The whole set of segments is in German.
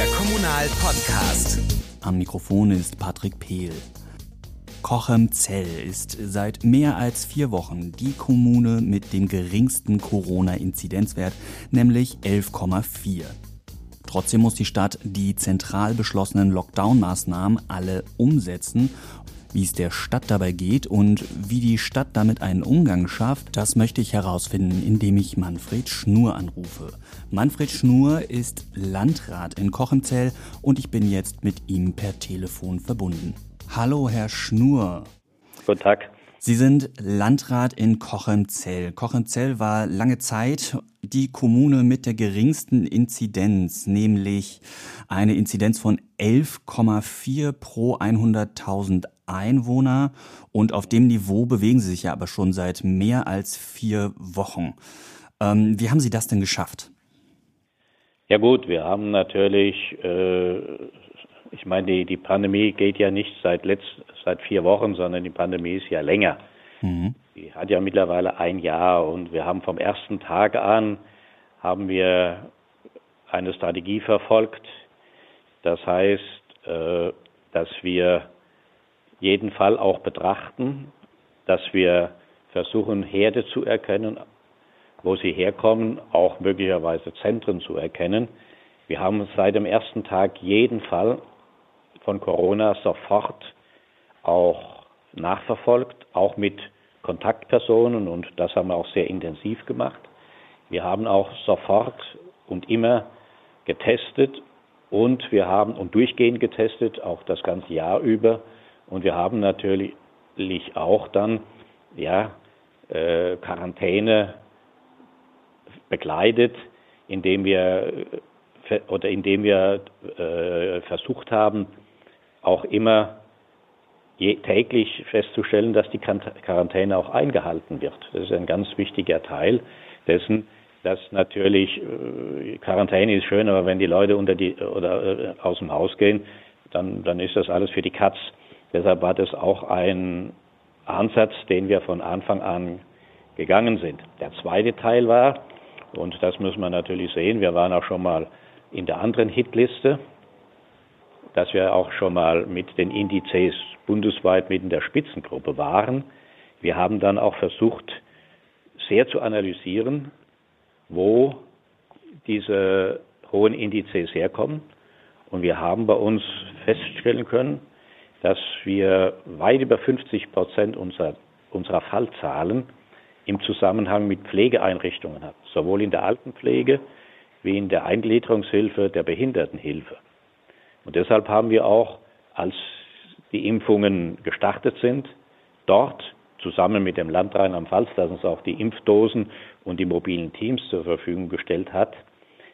der Kommunal-Podcast. Am Mikrofon ist Patrick Pehl. Cochem-Zell ist seit mehr als vier Wochen die Kommune mit dem geringsten Corona-Inzidenzwert, nämlich 11,4. Trotzdem muss die Stadt die zentral beschlossenen Lockdown-Maßnahmen alle umsetzen wie es der Stadt dabei geht und wie die Stadt damit einen Umgang schafft, das möchte ich herausfinden, indem ich Manfred Schnur anrufe. Manfred Schnur ist Landrat in Kochemzell und ich bin jetzt mit ihm per Telefon verbunden. Hallo, Herr Schnur. Guten Tag. Sie sind Landrat in Kochemzell. Kochemzell war lange Zeit die Kommune mit der geringsten Inzidenz, nämlich eine Inzidenz von 11,4 pro 100.000 Einwohner. Und auf dem Niveau bewegen Sie sich ja aber schon seit mehr als vier Wochen. Ähm, wie haben Sie das denn geschafft? Ja gut, wir haben natürlich, äh, ich meine, die, die Pandemie geht ja nicht seit letzt, seit vier Wochen, sondern die Pandemie ist ja länger. Mhm. Die hat ja mittlerweile ein Jahr und wir haben vom ersten Tag an haben wir eine Strategie verfolgt. Das heißt, äh, dass wir jeden Fall auch betrachten, dass wir versuchen, Herde zu erkennen, wo sie herkommen, auch möglicherweise Zentren zu erkennen. Wir haben seit dem ersten Tag jeden Fall von Corona sofort auch nachverfolgt, auch mit Kontaktpersonen und das haben wir auch sehr intensiv gemacht. Wir haben auch sofort und immer getestet und wir haben und durchgehend getestet, auch das ganze Jahr über. Und wir haben natürlich auch dann ja, äh, Quarantäne begleitet, indem wir oder indem wir äh, versucht haben, auch immer täglich festzustellen, dass die Quarantäne auch eingehalten wird. Das ist ein ganz wichtiger Teil dessen, dass natürlich äh, Quarantäne ist schön, aber wenn die Leute unter die oder äh, aus dem Haus gehen, dann, dann ist das alles für die Katz. Deshalb war das auch ein Ansatz, den wir von Anfang an gegangen sind. Der zweite Teil war, und das müssen wir natürlich sehen, wir waren auch schon mal in der anderen Hitliste, dass wir auch schon mal mit den Indizes bundesweit mit in der Spitzengruppe waren. Wir haben dann auch versucht, sehr zu analysieren, wo diese hohen Indizes herkommen. Und wir haben bei uns feststellen können, dass wir weit über 50 Prozent unserer, unserer Fallzahlen im Zusammenhang mit Pflegeeinrichtungen haben, sowohl in der Altenpflege wie in der Eingliederungshilfe, der Behindertenhilfe. Und deshalb haben wir auch, als die Impfungen gestartet sind, dort zusammen mit dem Land Rheinland-Pfalz, das uns auch die Impfdosen und die mobilen Teams zur Verfügung gestellt hat,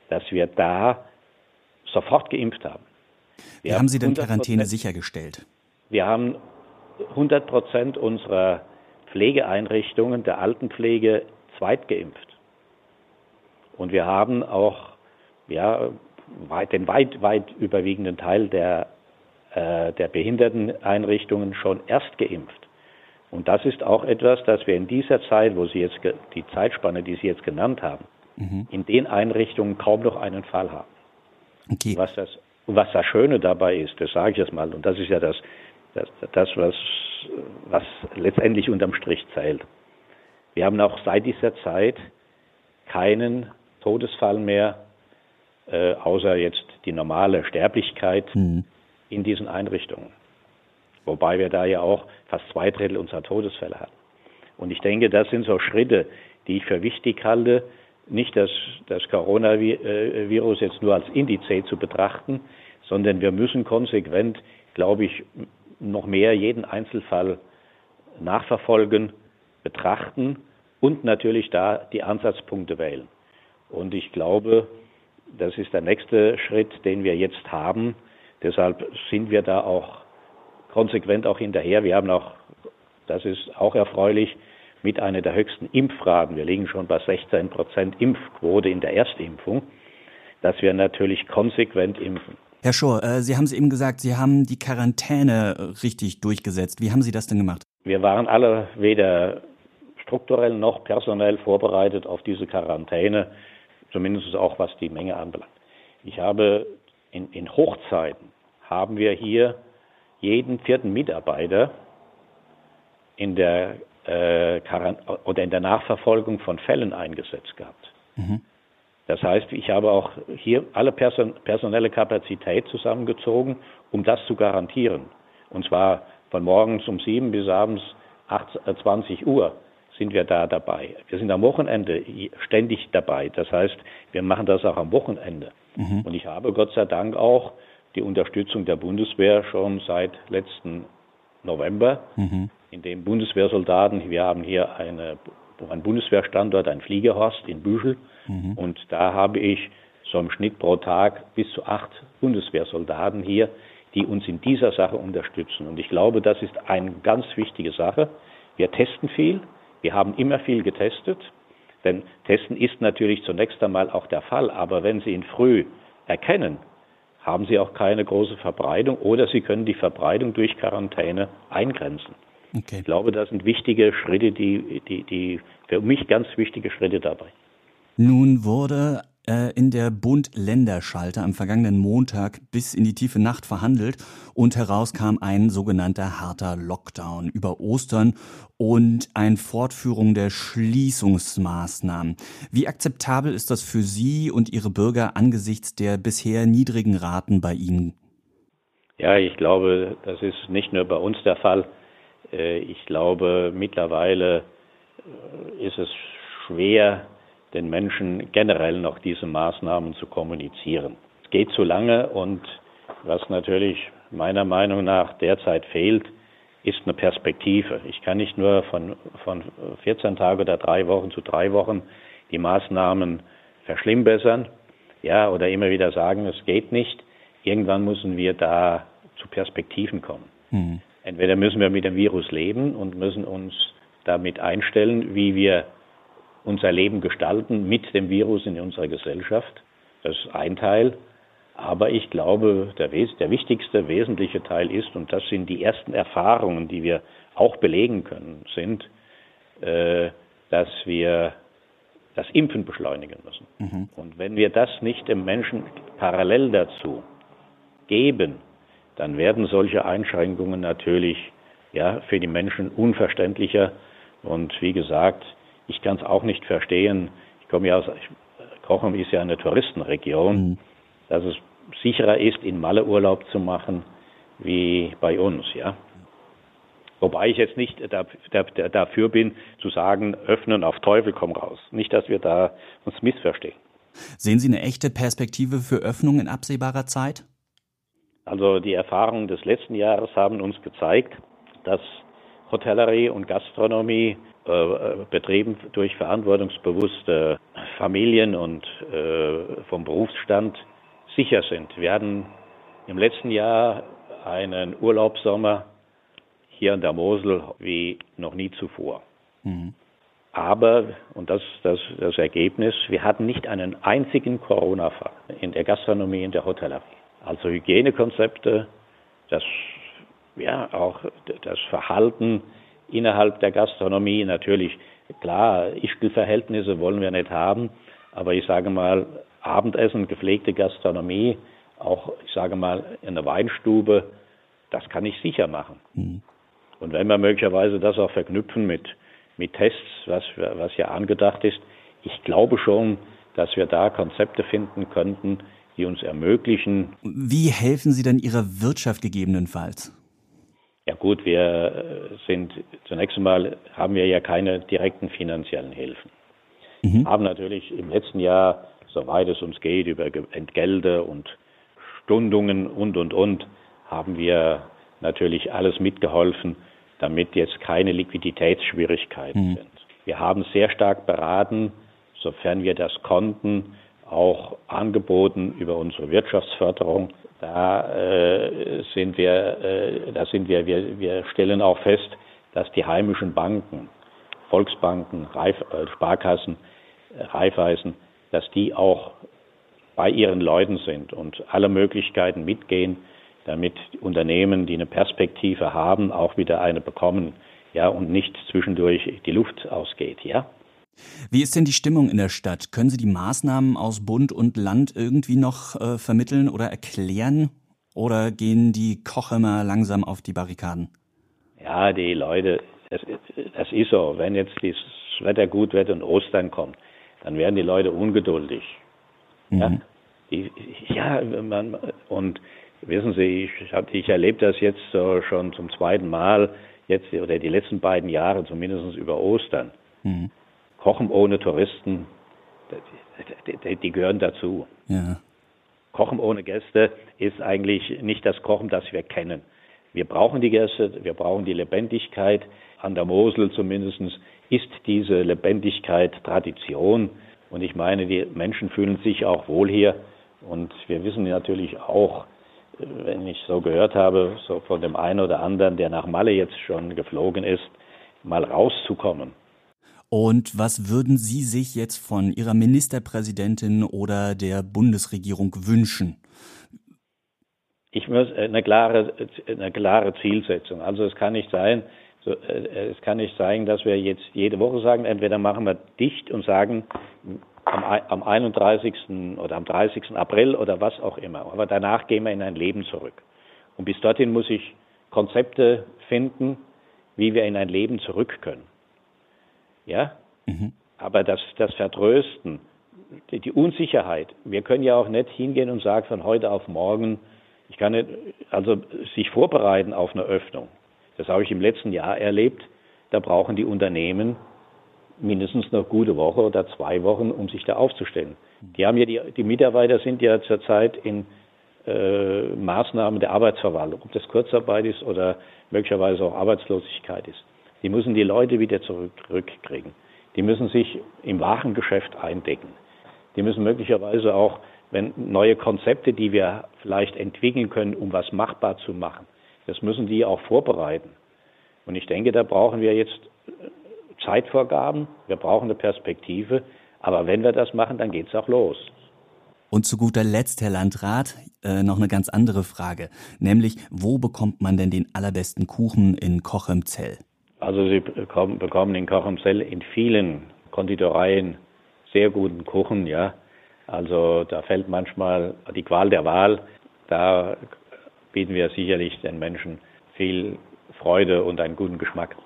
dass wir da sofort geimpft haben. Wir Wie haben Sie denn Quarantäne sichergestellt? Wir haben 100 Prozent unserer Pflegeeinrichtungen der Altenpflege zweitgeimpft. Und wir haben auch ja, weit, den weit, weit überwiegenden Teil der, äh, der Behinderteneinrichtungen schon erst geimpft. Und das ist auch etwas, das wir in dieser Zeit, wo Sie jetzt die Zeitspanne, die Sie jetzt genannt haben, mhm. in den Einrichtungen kaum noch einen Fall haben. Okay. Was das, was das Schöne dabei ist, das sage ich jetzt mal, und das ist ja das, das, das was, was letztendlich unterm Strich zählt. Wir haben auch seit dieser Zeit keinen Todesfall mehr, äh, außer jetzt die normale Sterblichkeit mhm. in diesen Einrichtungen. Wobei wir da ja auch fast zwei Drittel unserer Todesfälle hatten. Und ich denke, das sind so Schritte, die ich für wichtig halte, nicht das, das Coronavirus jetzt nur als Indiz zu betrachten, sondern wir müssen konsequent, glaube ich, noch mehr jeden Einzelfall nachverfolgen, betrachten und natürlich da die Ansatzpunkte wählen. Und ich glaube, das ist der nächste Schritt, den wir jetzt haben. Deshalb sind wir da auch konsequent auch hinterher. Wir haben auch, das ist auch erfreulich, mit einer der höchsten Impfraten. Wir liegen schon bei 16 Prozent Impfquote in der Erstimpfung, dass wir natürlich konsequent impfen. Herr Schor, äh, Sie haben es eben gesagt, Sie haben die Quarantäne richtig durchgesetzt. Wie haben Sie das denn gemacht? Wir waren alle weder strukturell noch personell vorbereitet auf diese Quarantäne, zumindest auch was die Menge anbelangt. Ich habe in, in Hochzeiten haben wir hier jeden vierten Mitarbeiter in der äh, oder in der Nachverfolgung von Fällen eingesetzt gehabt. Mhm. Das heißt, ich habe auch hier alle person personelle Kapazität zusammengezogen, um das zu garantieren. Und zwar von morgens um sieben bis abends 8, 20 äh, Uhr sind wir da dabei. Wir sind am Wochenende ständig dabei. Das heißt, wir machen das auch am Wochenende. Mhm. Und ich habe Gott sei Dank auch die Unterstützung der Bundeswehr schon seit letzten November, mhm. in dem Bundeswehrsoldaten, wir haben hier eine, einen Bundeswehrstandort, ein Fliegerhorst in Büschel, mhm. und da habe ich so im Schnitt pro Tag bis zu acht Bundeswehrsoldaten hier, die uns in dieser Sache unterstützen. Und ich glaube, das ist eine ganz wichtige Sache. Wir testen viel, wir haben immer viel getestet, denn Testen ist natürlich zunächst einmal auch der Fall, aber wenn Sie ihn früh erkennen, haben Sie auch keine große Verbreitung oder Sie können die Verbreitung durch Quarantäne eingrenzen. Okay. Ich glaube, das sind wichtige Schritte, die, die, die für mich ganz wichtige Schritte dabei. Nun wurde in der Bund-Länder-Schalter am vergangenen Montag bis in die tiefe Nacht verhandelt und heraus kam ein sogenannter harter Lockdown über Ostern und eine Fortführung der Schließungsmaßnahmen. Wie akzeptabel ist das für Sie und Ihre Bürger angesichts der bisher niedrigen Raten bei Ihnen? Ja, ich glaube, das ist nicht nur bei uns der Fall. Äh, ich glaube, mittlerweile äh, ist es schwer, den Menschen generell noch diese Maßnahmen zu kommunizieren. Es geht zu lange und was natürlich meiner Meinung nach derzeit fehlt, ist eine Perspektive. Ich kann nicht nur von, von 14 Tagen oder drei Wochen zu drei Wochen die Maßnahmen verschlimmbessern, ja, oder immer wieder sagen, es geht nicht. Irgendwann müssen wir da zu Perspektiven kommen. Mhm. Entweder müssen wir mit dem Virus leben und müssen uns damit einstellen, wie wir unser Leben gestalten mit dem Virus in unserer Gesellschaft. Das ist ein Teil. Aber ich glaube, der, der, wichtigste, wesentliche Teil ist, und das sind die ersten Erfahrungen, die wir auch belegen können, sind, äh, dass wir das Impfen beschleunigen müssen. Mhm. Und wenn wir das nicht dem Menschen parallel dazu geben, dann werden solche Einschränkungen natürlich ja, für die Menschen unverständlicher. Und wie gesagt, ich kann es auch nicht verstehen. Ich komme ja aus, Kochum ist ja eine Touristenregion, mhm. dass es sicherer ist, in Malle Urlaub zu machen, wie bei uns, ja. Wobei ich jetzt nicht dafür bin, zu sagen, öffnen auf Teufel komm raus. Nicht, dass wir da uns missverstehen. Sehen Sie eine echte Perspektive für Öffnung in absehbarer Zeit? Also die Erfahrungen des letzten Jahres haben uns gezeigt, dass Hotellerie und Gastronomie betrieben durch verantwortungsbewusste Familien und äh, vom Berufsstand sicher sind. Wir hatten im letzten Jahr einen Urlaubssommer hier an der Mosel wie noch nie zuvor. Mhm. Aber, und das ist das, das Ergebnis, wir hatten nicht einen einzigen Corona-Fall in der Gastronomie, in der Hotellerie. Also Hygienekonzepte, das, ja, auch das Verhalten innerhalb der Gastronomie natürlich, klar, Ischgl-Verhältnisse wollen wir nicht haben, aber ich sage mal, Abendessen, gepflegte Gastronomie, auch, ich sage mal, in der Weinstube, das kann ich sicher machen. Mhm. Und wenn wir möglicherweise das auch verknüpfen mit, mit Tests, was, was ja angedacht ist, ich glaube schon, dass wir da Konzepte finden könnten, die uns ermöglichen. Wie helfen Sie denn Ihrer Wirtschaft gegebenenfalls? Ja gut, wir sind zunächst einmal haben wir ja keine direkten finanziellen Hilfen. Mhm. Haben natürlich im letzten Jahr, soweit es uns geht, über Entgelte und Stundungen und und und, haben wir natürlich alles mitgeholfen, damit jetzt keine Liquiditätsschwierigkeiten mhm. sind. Wir haben sehr stark beraten, sofern wir das konnten, auch angeboten über unsere Wirtschaftsförderung da äh, sind wir, äh, da sind wir, wir, wir stellen auch fest, dass die heimischen Banken, Volksbanken, Reif, äh, Sparkassen, äh, Raiffeisen, dass die auch bei ihren Leuten sind und alle Möglichkeiten mitgehen, damit Unternehmen, die eine Perspektive haben, auch wieder eine bekommen, ja, und nicht zwischendurch die Luft ausgeht, ja. Wie ist denn die Stimmung in der Stadt? Können Sie die Maßnahmen aus Bund und Land irgendwie noch äh, vermitteln oder erklären? Oder gehen die Kochemer langsam auf die Barrikaden? Ja, die Leute, das, das ist so. Wenn jetzt das Wetter gut wird und Ostern kommt, dann werden die Leute ungeduldig. Mhm. Ja, die, ja man, und wissen Sie, ich, hab, ich erlebe das jetzt so schon zum zweiten Mal, jetzt oder die letzten beiden Jahre, zumindest über Ostern. Mhm. Kochen ohne Touristen, die, die, gehören dazu. Ja. Kochen ohne Gäste ist eigentlich nicht das Kochen, das wir kennen. Wir brauchen die Gäste, wir brauchen die Lebendigkeit. An der Mosel zumindest ist diese Lebendigkeit Tradition. Und ich meine, die Menschen fühlen sich auch wohl hier. Und wir wissen natürlich auch, wenn ich so gehört habe, so von dem einen oder anderen, der nach Malle jetzt schon geflogen ist, mal rauszukommen. Und was würden Sie sich jetzt von Ihrer Ministerpräsidentin oder der Bundesregierung wünschen? Ich muss eine klare, eine klare Zielsetzung. Also es kann nicht sein, so, äh, es kann nicht sein, dass wir jetzt jede Woche sagen, entweder machen wir dicht und sagen am, am 31. oder am 30. April oder was auch immer. Aber danach gehen wir in ein Leben zurück. Und bis dorthin muss ich Konzepte finden, wie wir in ein Leben zurück können. Ja? Mhm. Aber das, das Vertrösten, die, die, Unsicherheit, wir können ja auch nicht hingehen und sagen von heute auf morgen, ich kann nicht, also sich vorbereiten auf eine Öffnung. Das habe ich im letzten Jahr erlebt. Da brauchen die Unternehmen mindestens eine gute Woche oder zwei Wochen, um sich da aufzustellen. Die haben ja die, die Mitarbeiter sind ja zurzeit in äh, Maßnahmen der Arbeitsverwaltung, ob das Kurzarbeit ist oder möglicherweise auch Arbeitslosigkeit ist. Die müssen die Leute wieder zurückkriegen. Die müssen sich im Warengeschäft eindecken. Die müssen möglicherweise auch, wenn neue Konzepte, die wir vielleicht entwickeln können, um was machbar zu machen, das müssen die auch vorbereiten. Und ich denke, da brauchen wir jetzt äh, Zeitvorgaben, wir brauchen eine Perspektive, aber wenn wir das machen, dann geht es auch los. Und zu guter Letzt, Herr Landrat, äh, noch eine ganz andere Frage, nämlich wo bekommt man denn den allerbesten Kuchen in Kochemzell? Also Sie bekommen, in Kochemzell in vielen Konditoreien sehr guten Kuchen, ja. Also da fällt manchmal die Qual der Wahl. Da bieten wir sicherlich den Menschen viel Freude und einen guten Geschmack.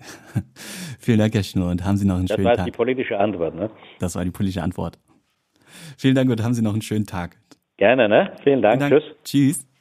Vielen Dank, Herr Schnur, und haben Sie noch einen das schönen Tag. Das war die politische Antwort, ne? Das war die politische Antwort. Vielen Dank und haben Sie noch einen schönen Tag. Gerne, ne? Vielen Dank. Vielen Dank. Tschüss. Tschüss.